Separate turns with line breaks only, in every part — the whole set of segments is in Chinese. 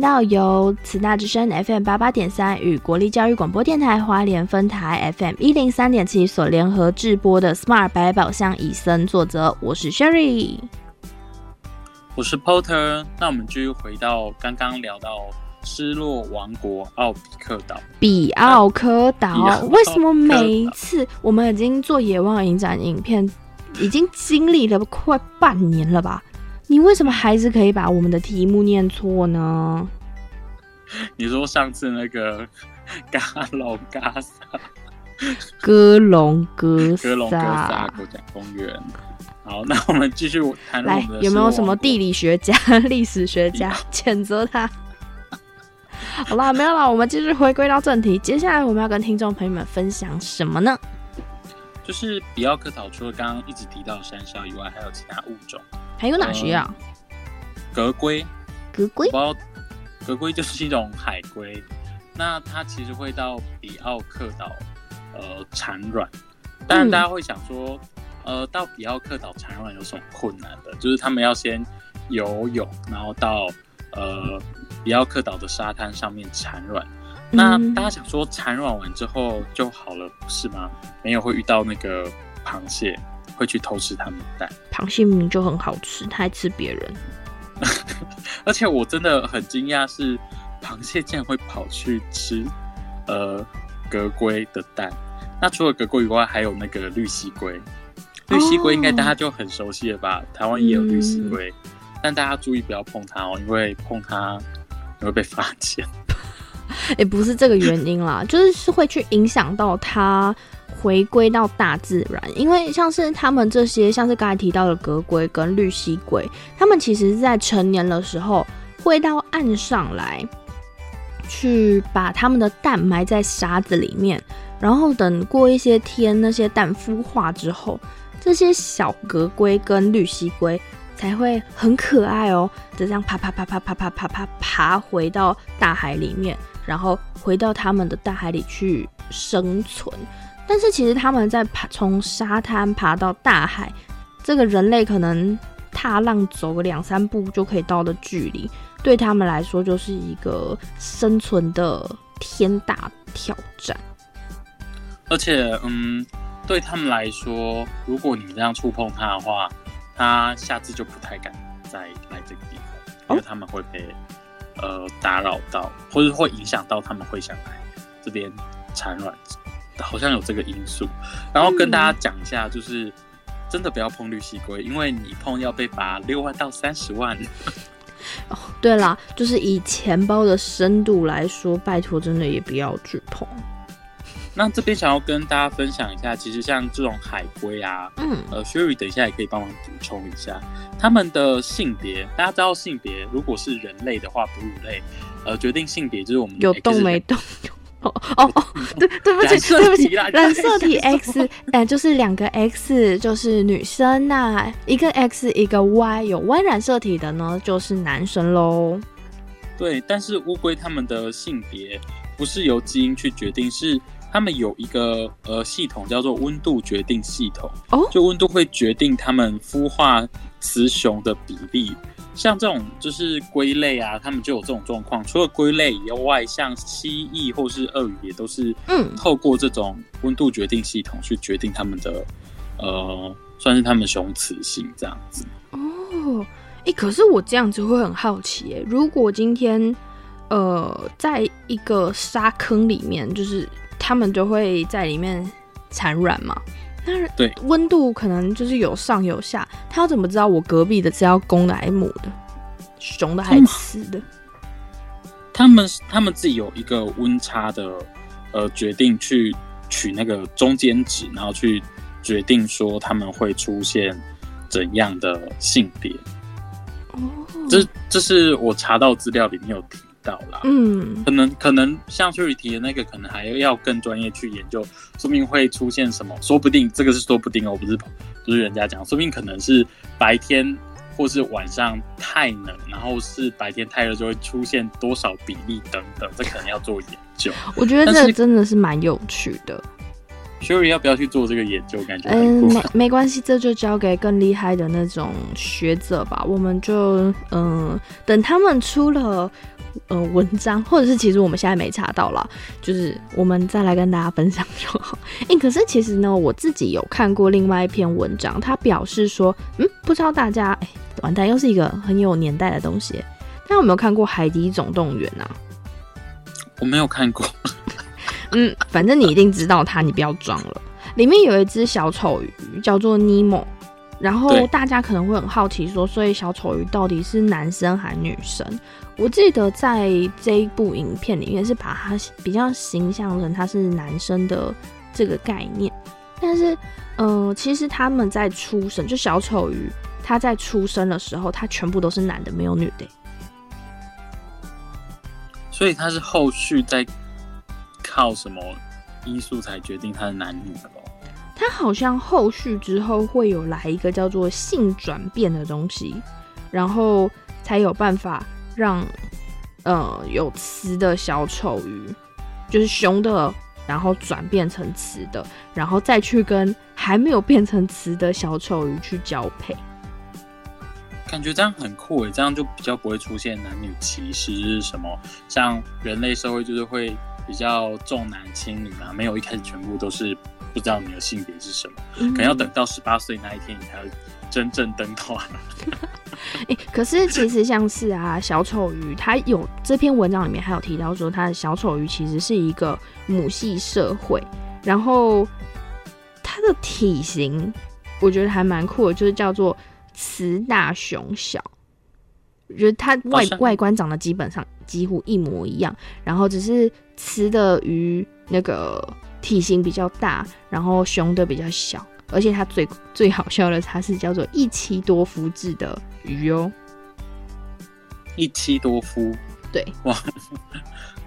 到由慈大之声 FM 八八点三与国立教育广播电台花莲分台 FM 一零三点七所联合制播的 Smart 百宝箱以身作则，我是 Sherry，
我是 Porter。那我们继续回到刚刚聊到失落王国奥比克岛
比奥科岛为什么每一次我们已经做野望影展影片，已经经历了快半年了吧？你为什么还是可以把我们的题目念错呢？
你说上次那个 嘎隆嘎萨
哥隆哥
哥隆哥萨
萨，
国家公园。好，那我们继续谈论
有没有什么地理学家、历史学家谴责他？好啦，没有啦，我们继续回归到正题。接下来我们要跟听众朋友们分享什么呢？
就是比奥克岛除了刚刚一直提到的山魈以外，还有其他物种，
还有哪些啊？
格龟。
格龟
我不格龟就是一种海龟，那它其实会到比奥克岛呃产卵。当然，
嗯
大家会想说，呃，到比奥克岛产卵有什么困难的？就是他们要先游泳，然后到呃比奥克岛的沙滩上面产卵。那
嗯
大家想说，产卵完之后就好了，不是吗？没有，会遇到那个螃蟹，会去偷吃它们的蛋。
螃蟹明明就很好吃，它还吃别人。
而且我真的很惊讶，是螃蟹竟然会跑去吃呃格龟的蛋。那除了格龟以外，还有那个绿蜥龟。绿蜥龟应该大家就很熟悉了吧？台湾也有绿蜥龟，但大家注意不要碰它哦，因为碰它你会被发现。
也不是这个原因啦，就是是会去影响到它回归到大自然。因为像是他们这些，像是刚才提到的格龟跟绿蜥龟，他们其实是在成年的时候会到岸上来，去把他们的蛋埋在沙子里面，然后等过一些天，那些蛋孵化之后，这些小格龟跟绿蜥龟才会很可爱哦，就这样爬爬爬爬爬爬爬爬爬回到大海里面，然后回到他们的大海里去生存。但是其实他们在爬从沙滩爬到大海，这个人类可能踏浪走个两三步就可以到的距离，对他们来说就是一个生存的天大挑战。
而且，嗯，对他们来说，如果你这样触碰它的话，它下次就不太敢再来这个地方，因为他们会被呃打扰到，或者会影响到他们会想来这边产卵，好像有这个因素。然后跟大家讲一下，就是真的不要碰绿蜥龟，因为你碰要被罚六万到三十万。
哦对啦，就是以钱包的深度来说，拜托真的也不要去碰。
那这边想要跟大家分享一下，其实像这种海龟啊，
嗯，
呃，Sherry 等一下也可以帮忙补充一下他们的性别。大家知道性别，如果是人类的话，哺乳类，呃，决定性别就是我们
有动没动？哦哦哦，对对不起，对不起
啦，
染色体 X，呃，就是两个 X，就是女生呐、一个 X 一个 Y，有 Y 染色体的呢就是男生喽。
对，但是乌龟它们的性别不是由基因去决定，是它们有一个呃系统叫做温度决定系统。
哦
就温度会决定它们孵化雌雄的比例。像这种就是龟类啊，他们就有这种状况。除了龟类以外，像蜥蜴或是鳄鱼，也都是
嗯
透过这种温度决定系统去决定他们的呃，算是他们雄雌性这样子。
哦，哎，可是我这样子会很好奇耶，如果今天呃，在一个沙坑里面，就是他们就会在里面产卵嘛。那
对
温度可能就是有上有下，他要怎么知道我隔壁的是要公的还是母的，雄的还是雌的？
他们他们自己有一个温差的呃决定去取那个中间值，然后去决定说他们会出现怎样的性别。
哦，
这这是我查到资料里面有提到啦。
嗯
可能可能像 Sherry 提的那个，可能还要更专业去研究，说明会出现什么，说不定这个是说不定哦，不是不是人家讲，说不定可能是白天或是晚上太冷，然后是白天太热就会出现多少比例等等，这可能要做研究。
我觉得这真的是蛮有趣的。
Sherry 要不要去做这个研究？感觉
嗯，没没关系，这就交给更厉害的那种学者吧。我们就嗯，等他们出了呃文章，或者是其实我们现在没查到了，就是我们再来跟大家分享就好。哎，可是其实呢，我自己有看过另外一篇文章，他表示说，嗯，不知道大家，哎，完蛋，又是一个很有年代的东西。大家有没有看过《海底总动员》啊？
我没有看过。
嗯，反正你一定知道它，你不要装了。里面有一只小丑鱼，叫做尼莫。然后大家可能会很好奇说，所以小丑鱼到底是男生还是女生？我记得在这一部影片里面是把它比较形象成他是男生的这个概念。但是，呃，其实他们在出生，就小丑鱼他在出生的时候，他全部都是男的，没有女的。
所以他是后续在靠什么因素才决定他的男女的
它？好像后续之后会有来一个叫做性转变的东西，然后才有办法让呃有雌的小丑鱼，就是雄的，然后转变成雌的，然后再去跟还没有变成雌的小丑鱼去交配。
感觉这样很酷诶，这样就比较不会出现男女歧视什么，像人类社会就是会比较重男轻女嘛，没有一开始全部都是。不知道你的性别是什么，可能要等到十八岁那一天，你才真正登团。
哎，可是其实像是啊，小丑鱼，它有这篇文章里面还有提到说，它的小丑鱼其实是一个母系社会，然后它的体型我觉得还蛮酷的，就是叫做雌大雄小，我觉得它外外观长得基本上几乎一模一样，然后只是雌的鱼那个。体型比较大，然后雄的比较小，而且它最最好笑的，它是叫做一妻多夫制的鱼哦。
一妻多夫，
对，
哇，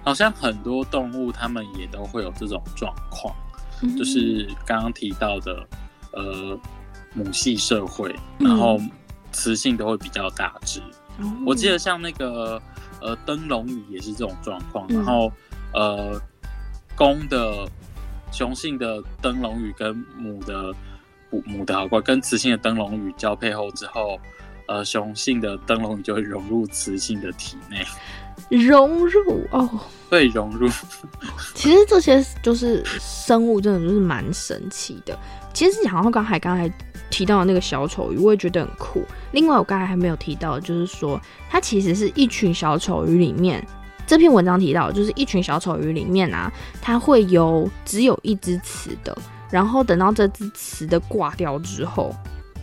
好像很多动物它们也都会有这种状况，就是刚刚提到的，呃，母系社会，然后雌性都会比较大只。我记得像那个呃灯笼鱼也是这种状况，然后呃公的。雄性的灯笼鱼跟母的母母的好怪，跟雌性的灯笼鱼交配后之后，呃，雄性的灯笼鱼就会融入雌性的体内，
融入哦，
对，融入。
其实这些就是生物，真的就是蛮神奇的。其实讲到刚才刚才提到的那个小丑鱼，我也觉得很酷。另外，我刚才还没有提到，就是说它其实是一群小丑鱼里面。这篇文章提到，就是一群小丑鱼里面啊，它会有只有一只雌的，然后等到这只雌的挂掉之后，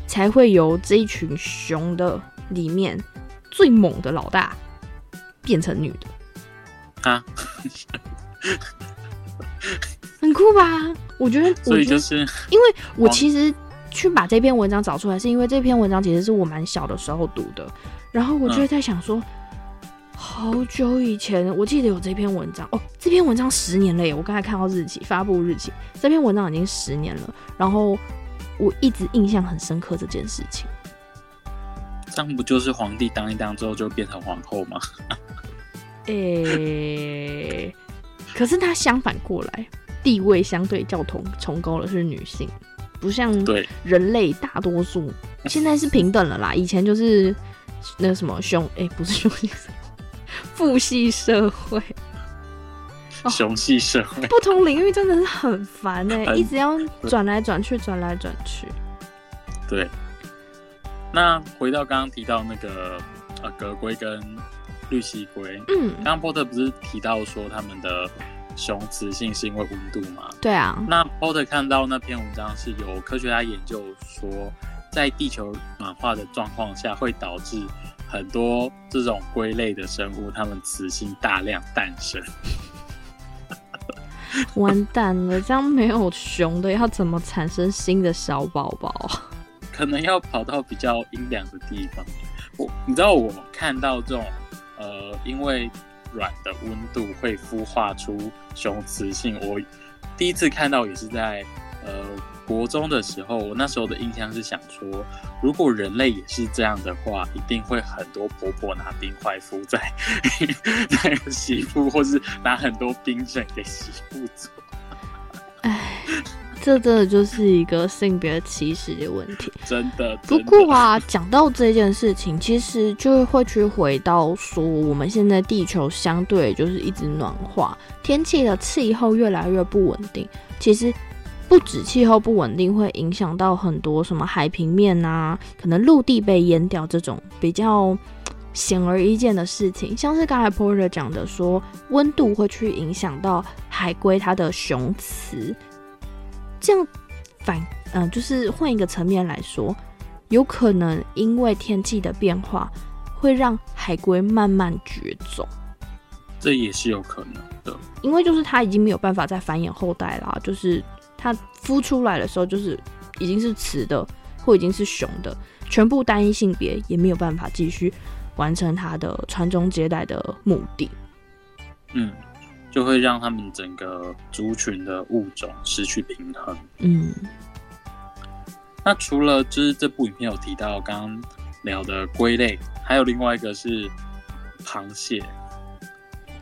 才会由这一群雄的里面最猛的老大变成女的啊，很酷吧？我觉得，
所以就是
因为我其实去把这篇文章找出来，是因为这篇文章其实是我蛮小的时候读的，然后我就在想说。好久以前，我记得有这篇文章哦。这篇文章十年了耶！我刚才看到日期，发布日期，这篇文章已经十年了。然后我一直印象很深刻这件事情。
这样不就是皇帝当一当之后就变成皇后吗？
诶，可是他相反过来，地位相对较同崇高的是女性，不像
对
人类大多数 现在是平等了啦。以前就是那什么兄，哎，不是兄弟。父系社会，
雄系社会，
不同领域真的是很烦哎，一直要转来转去，转来转去。
对，那回到刚刚提到那个呃，格龟跟绿蜥龟，嗯，刚刚波特不是提到说他们的雄雌性是因为温度吗？
对啊，
那波特看到那篇文章是有科学家研究说，在地球暖化的状况下会导致。很多这种龟类的生物，它们雌性大量诞生，
完蛋了！这样没有雄的，要怎么产生新的小宝宝？
可能要跑到比较阴凉的地方。我，你知道，我看到这种，呃，因为软的温度会孵化出雄雌性，我第一次看到也是在，呃。国中的时候，我那时候的印象是想说，如果人类也是这样的话，一定会很多婆婆拿冰块敷在 在媳妇，或是拿很多冰枕给媳妇做。
哎，这真的就是一个性别歧视的问题。
真的。
不过啊，讲到这件事情，其实就会去回到说，我们现在地球相对就是一直暖化，天气的气候越来越不稳定。其实不止气候不稳定，会影响到很多什么海平面啊，可能陆地被淹掉这种比较显而易见的事情。像是刚才 Porter 讲的，说温度会去影响到海龟它的雄雌。这样反嗯，就是换一个层面来说，有可能因为天气的变化，会让海龟慢慢绝种。
这也是有可能的，
因为就是它已经没有办法再繁衍后代啦，就是它孵出来的时候，就是已经是雌的或已经是雄的，全部单一性别也没有办法继续完成它的传宗接代的目的。
嗯。就会让他们整个族群的物种失去平衡。
嗯，
那除了就是这部影片有提到刚刚聊的龟类，还有另外一个是螃蟹。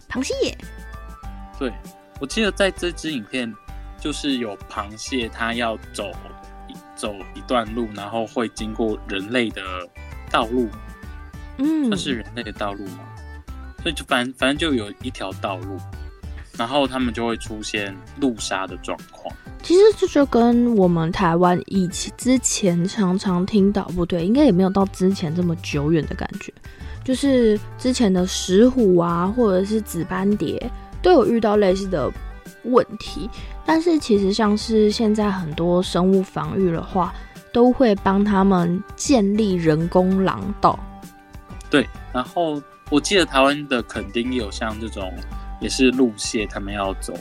螃蟹？
对，我记得在这支影片就是有螃蟹，它要走走一段路，然后会经过人类的道路。
嗯，
算是人类的道路吗？所以就反反正就有一条道路。然后他们就会出现路杀的状况。
其实这就跟我们台湾以前之前常常听到，不对，应该也没有到之前这么久远的感觉。就是之前的石虎啊，或者是紫斑蝶，都有遇到类似的问题。但是其实像是现在很多生物防御的话，都会帮他们建立人工廊道。
对，然后我记得台湾的肯定有像这种。也是路线，他们要走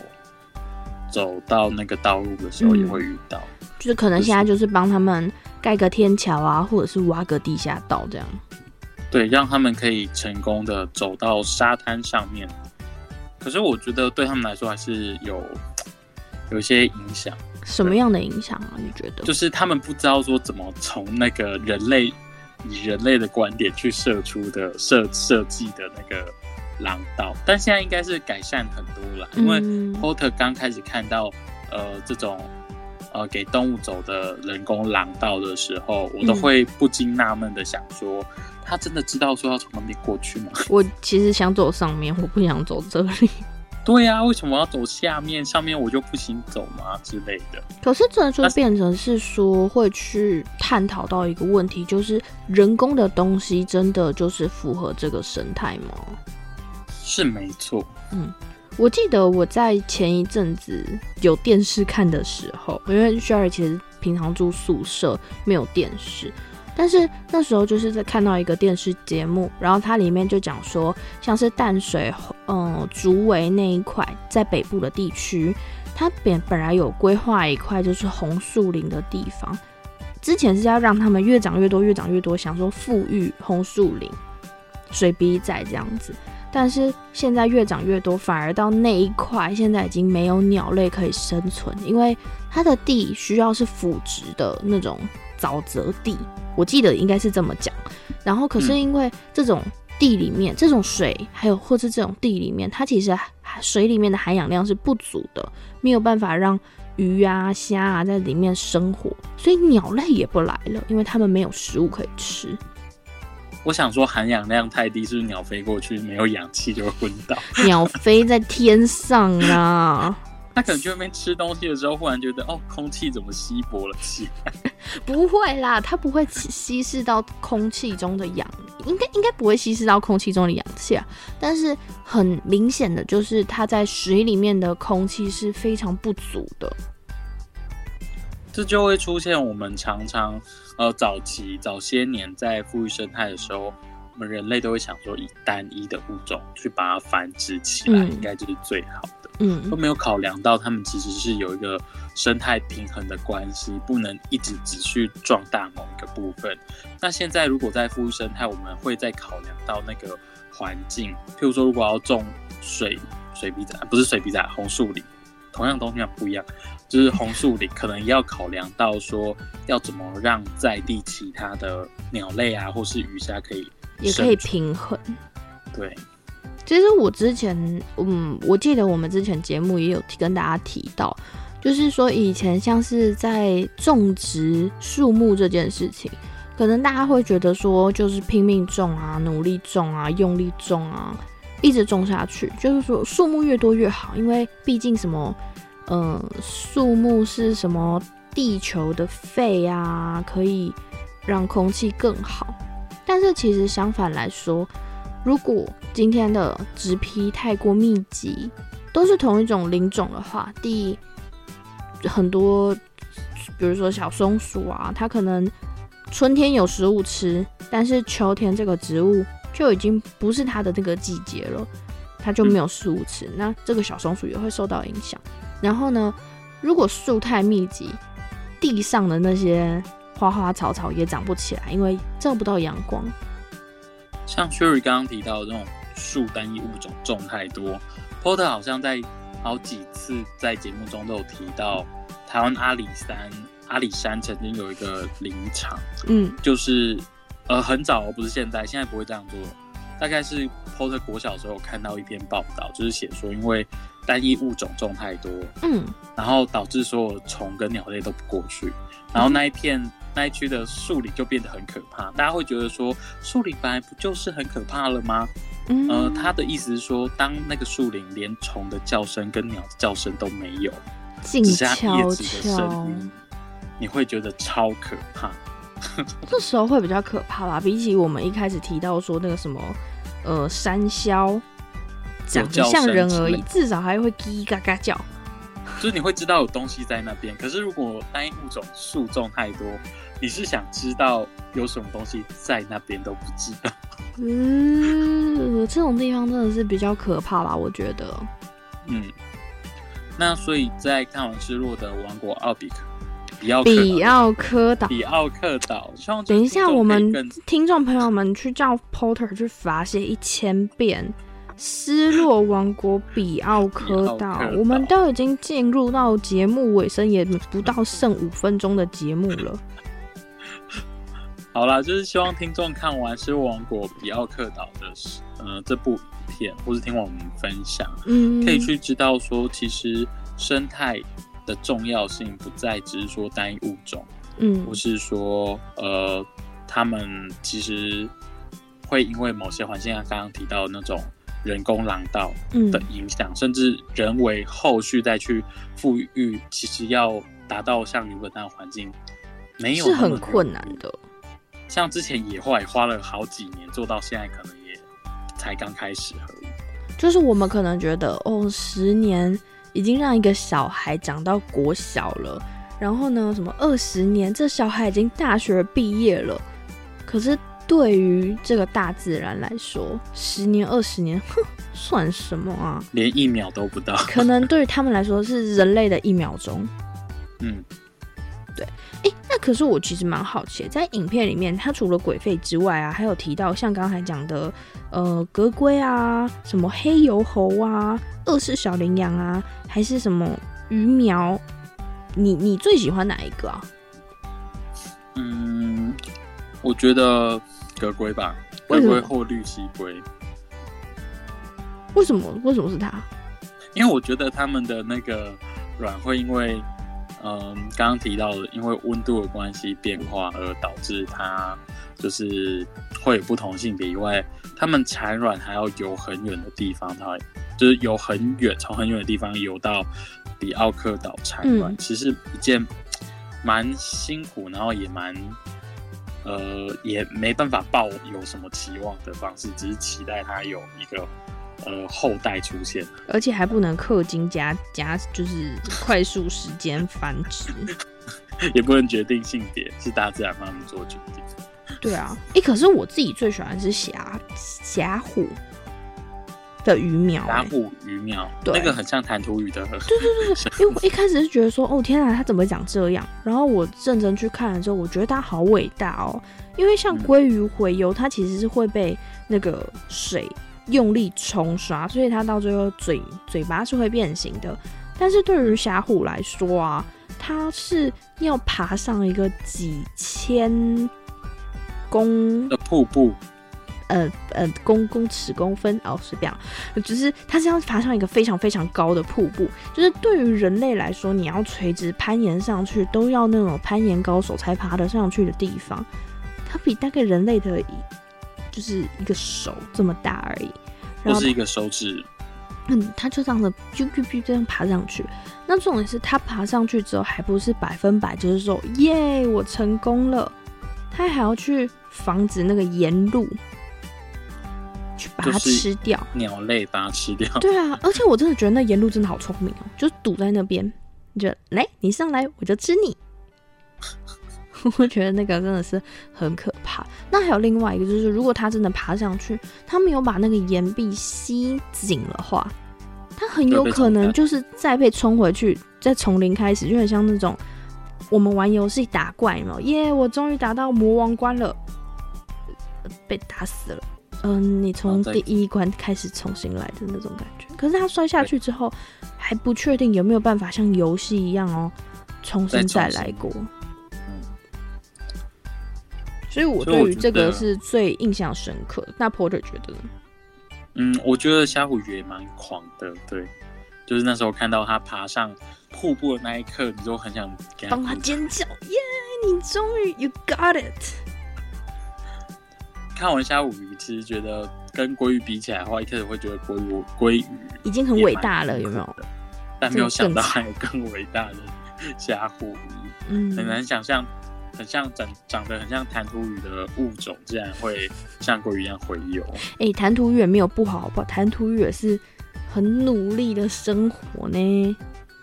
走到那个道路的时候，也会遇到。
就是可能现在就是帮他们盖个天桥啊，或者是挖个地下道这样。
对，让他们可以成功的走到沙滩上面。可是我觉得对他们来说还是有 有一些影响。
什么样的影响啊？你觉得？
就是他们不知道说怎么从那个人类以人类的观点去设出的设设计的那个。廊道，但现在应该是改善很多了，因为 Porter 刚开始看到呃这种呃给动物走的人工廊道的时候，我都会不禁纳闷的想说，他真的知道说要从那边过去吗？
我其实想走上面，我不想走这里。
对呀，为什么要走下面？上面我就不行走吗之类的？
可是这就变成是说会去探讨到一个问题，就是人工的东西真的就是符合这个生态吗？
是没错，
嗯，我记得我在前一阵子有电视看的时候，因为 Sherry 其实平常住宿舍没有电视，但是那时候就是在看到一个电视节目，然后它里面就讲说，像是淡水，嗯，竹围那一块在北部的地区，它本本来有规划一块就是红树林的地方，之前是要让他们越长越多，越长越多，想说富裕红树林、水笔仔这样子。但是现在越长越多，反而到那一块现在已经没有鸟类可以生存，因为它的地需要是腐殖的那种沼泽地，我记得应该是这么讲。然后可是因为这种地里面这种水，还有或是这种地里面，它其实水里面的含氧量是不足的，没有办法让鱼啊虾啊在里面生活，所以鸟类也不来了，因为它们没有食物可以吃。
我想说含氧量太低，是不是鸟飞过去没有氧气就会昏倒？
鸟飞在天上啊，
它可能去那边吃东西的时候，忽然觉得哦，空气怎么稀薄了起来？
不会啦，它不会稀释到空气中的氧，应该应该不会稀释到空气中的氧气啊。但是很明显的就是，它在水里面的空气是非常不足的。
这就会出现我们常常。呃，早期早些年在富裕生态的时候，我们人类都会想说，以单一的物种去把它繁殖起来，应该就是最好的。
嗯，
都没有考量到它们其实是有一个生态平衡的关系，不能一直只去壮大某一个部分。那现在如果在富裕生态，我们会再考量到那个环境，譬如说，如果要种水水笔仔，不是水笔仔，红树林。同样东西不一样，就是红树林可能要考量到说，要怎么让在地其他的鸟类啊，或是鱼虾可以
也可以平衡。
对，
其实我之前，嗯，我记得我们之前节目也有跟大家提到，就是说以前像是在种植树木这件事情，可能大家会觉得说就是拼命种啊，努力种啊，用力种啊，一直种下去，就是说树木越多越好，因为毕竟什么，嗯，树木是什么地球的肺啊，可以让空气更好。但是其实相反来说，如果今天的植批太过密集，都是同一种林种的话，第，很多，比如说小松鼠啊，它可能春天有食物吃，但是秋天这个植物就已经不是它的那个季节了，它就没有食物吃，那这个小松鼠也会受到影响。然后呢，如果树太密集，地上的那些。花花草草也长不起来，因为照不到阳光。
像 Sherry 刚刚提到这种树单一物种种太多，Porter 好像在好几次在节目中都有提到，台湾阿里山阿里山曾经有一个林场，嗯，就是呃很早不是现在，现在不会这样做，大概是 Porter 国小时候看到一篇报道，就是写说因为单一物种种太多，嗯，然后导致所有虫跟鸟类都不过去，然后那一片。那一区的树林就变得很可怕，大家会觉得说，树林本来不就是很可怕了吗？嗯呃，他的意思是说，当那个树林连虫的叫声跟鸟的叫声都没有，
只剩下叶子的声音，
你会觉得超可怕。
这时候会比较可怕吧？比起我们一开始提到说那个什么，呃，山魈长得像人而已，至少还会叽嘎嘎叫。
就是你会知道有东西在那边，可是如果单一物种树种太多，你是想知道有什么东西在那边都不知道。
嗯，这种地方真的是比较可怕吧？我觉得。
嗯，那所以在看完失落的王国奥比克
比奥比奥科岛
比奥克岛，
等一下我们听众朋友们去叫 Porter 去罚写一千遍。失落王国比奥科岛，我们都已经进入到节目尾声，也不到剩五分钟的节目了。
好啦，就是希望听众看完《失落王国比奥克岛》的呃这部影片，或是听我们分享，嗯，可以去知道说，其实生态的重要性不再只是说单一物种，嗯，不是说呃，他们其实会因为某些环境，像刚刚提到那种。人工廊道的影响，甚至人为后续再去富裕，其实要达到像原本那样环境，没有
是很困难的。
像之前野化也花了好几年做到，现在可能也才刚开始而已。
就是我们可能觉得，哦，十年已经让一个小孩长到国小了，然后呢，什么二十年，这小孩已经大学毕业了，可是。对于这个大自然来说，十年二十年，哼，算什么啊？
连一秒都不到。
可能对于他们来说是人类的一秒钟。嗯，对。哎，那可是我其实蛮好奇，在影片里面，它除了鬼吠之外啊，还有提到像刚才讲的，呃，格龟啊，什么黑油猴啊，二世小羚羊啊，还是什么鱼苗？你你最喜欢哪一个啊？
嗯，我觉得。格龟吧，格龟或绿蜥龟。
为什么？为什么是它？
因为我觉得他们的那个卵会因为，嗯，刚刚提到的，因为温度的关系变化而导致它就是会有不同性别以外，它们产卵还要游很远的地方，它就是游很远，从很远的地方游到比奥克岛产卵，其实一件蛮辛苦，然后也蛮。呃，也没办法抱有什么期望的方式，只是期待它有一个呃后代出现，
而且还不能氪金加加，就是快速时间繁殖，
也不能决定性别，是大自然帮他们做决定。
对啊，哎，可是我自己最喜欢是霞霞虎。的鱼苗，
打虎鱼苗，对那个很像弹涂鱼的。
对对对对，因为我一开始是觉得说，哦天啊，它怎么长这样？然后我认真去看了之后，我觉得它好伟大哦。因为像鲑鱼洄游，它其实是会被那个水用力冲刷，所以它到最后嘴嘴巴是会变形的。但是对于峡虎来说啊，它是要爬上一个几千公
的瀑布。
呃呃公公尺公分哦，随便，就是它是要爬上一个非常非常高的瀑布，就是对于人类来说，你要垂直攀岩上去，都要那种攀岩高手才爬得上去的地方，它比大概人类的就是一个手这么大而已，
然后是一个手指。
嗯，他就这样子啾啾啾这样爬上去。那重点是他爬上去之后，还不是百分百，就是说耶，我成功了。他还要去防止那个沿路去把它吃掉，
鸟类把它吃掉。
对啊，而且我真的觉得那沿路真的好聪明哦，就堵在那边，你就来，你上来我就吃你。我觉得那个真的是很可怕。那还有另外一个，就是如果他真的爬上去，他没有把那个岩壁吸紧的话，他很有可能就是再被冲回去，再从零开始，就很像那种我们玩游戏打怪嘛，耶，我终于打到魔王关了，被打死了。嗯，你从第一关开始重新来的那种感觉。可是他摔下去之后，还不确定有没有办法像游戏一样哦，重新再来过。所以，我对于这个是最印象深刻。那 Porter 觉得呢？
嗯，我觉得虾虎鱼也蛮狂的。对，就是那时候看到他爬上瀑布的那一刻，你就很想
帮他尖叫，耶！你终于 You got it！
看完虾虎鱼，其实觉得跟鲑鱼比起来的话，一开始会觉得鲑鱼鲑鱼
已经很伟大了，有没有？
但没有想到还有更伟大的 虾虎鱼，嗯，很难想象。很像长长得很像弹涂鱼的物种，竟然会像鲑鱼一样洄游。
哎，弹涂鱼也没有不好，好不好？弹涂鱼也是很努力的生活呢。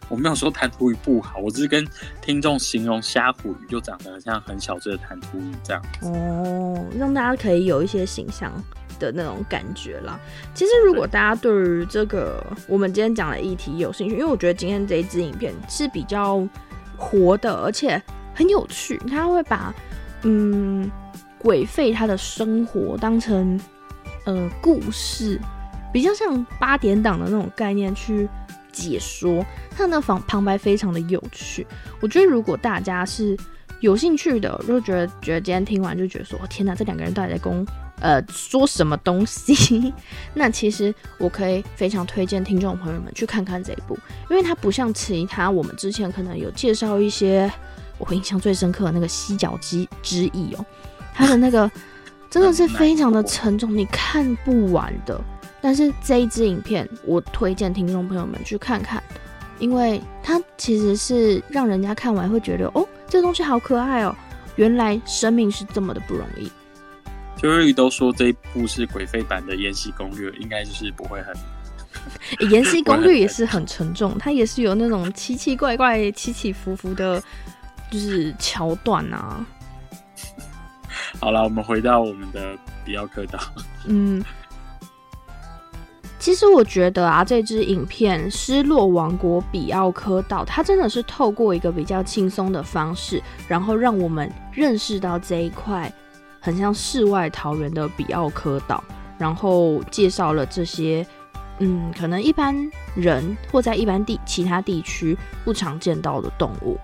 我没有说弹涂鱼不好，我只是跟听众形容虾虎鱼就长得像很小只的弹涂鱼这样。
哦，让大家可以有一些形象的那种感觉啦。其实，如果大家对于这个我们今天讲的议题有兴趣，因为我觉得今天这一支影片是比较活的，而且。很有趣，他会把嗯鬼废他的生活当成呃故事，比较像八点档的那种概念去解说。他的旁旁白非常的有趣，我觉得如果大家是有兴趣的，就觉得觉得今天听完就觉得说天哪，这两个人到底在公呃说什么东西？那其实我可以非常推荐听众朋友们去看看这一部，因为它不像其他我们之前可能有介绍一些。我印象最深刻的那个犀角之之翼哦，它的那个真的是非常的沉重，你看不完的。但是这一支影片，我推荐听众朋友们去看看，因为它其实是让人家看完会觉得哦，这个东西好可爱哦，原来生命是这么的不容易。
就日语都说这一部是鬼废版的《延禧攻略》，应该就是不会很。
《延禧攻略》也是 很沉重，它也是有那种奇奇怪怪、起起伏伏的。就是桥段啊。
好了，我们回到我们的比奥科岛。
嗯，其实我觉得啊，这支影片《失落王国比奥科岛》，它真的是透过一个比较轻松的方式，然后让我们认识到这一块很像世外桃源的比奥科岛，然后介绍了这些嗯，可能一般人或在一般地其他地区不常见到的动物。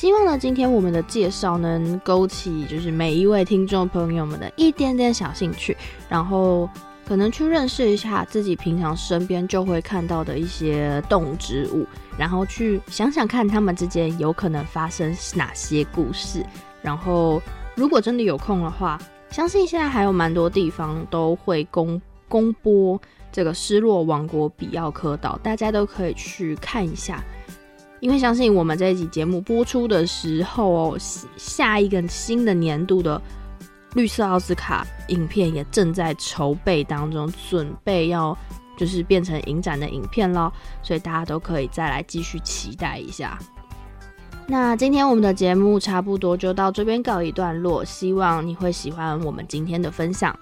希望呢，今天我们的介绍能勾起就是每一位听众朋友们的一点点小兴趣，然后可能去认识一下自己平常身边就会看到的一些动植物，然后去想想看它们之间有可能发生哪些故事。然后如果真的有空的话，相信现在还有蛮多地方都会公公播这个失落王国比奥科岛，大家都可以去看一下。因为相信我们这一集节目播出的时候哦，下一个新的年度的绿色奥斯卡影片也正在筹备当中，准备要就是变成影展的影片咯，所以大家都可以再来继续期待一下。那今天我们的节目差不多就到这边告一段落，希望你会喜欢我们今天的分享。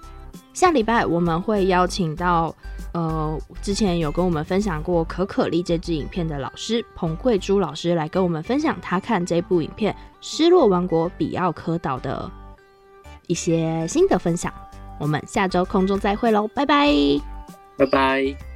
下礼拜我们会邀请到。呃，之前有跟我们分享过《可可丽》这支影片的老师彭慧珠老师来跟我们分享他看这部影片《失落王国比奥科岛》的一些新的分享。我们下周空中再会喽，拜拜，
拜拜。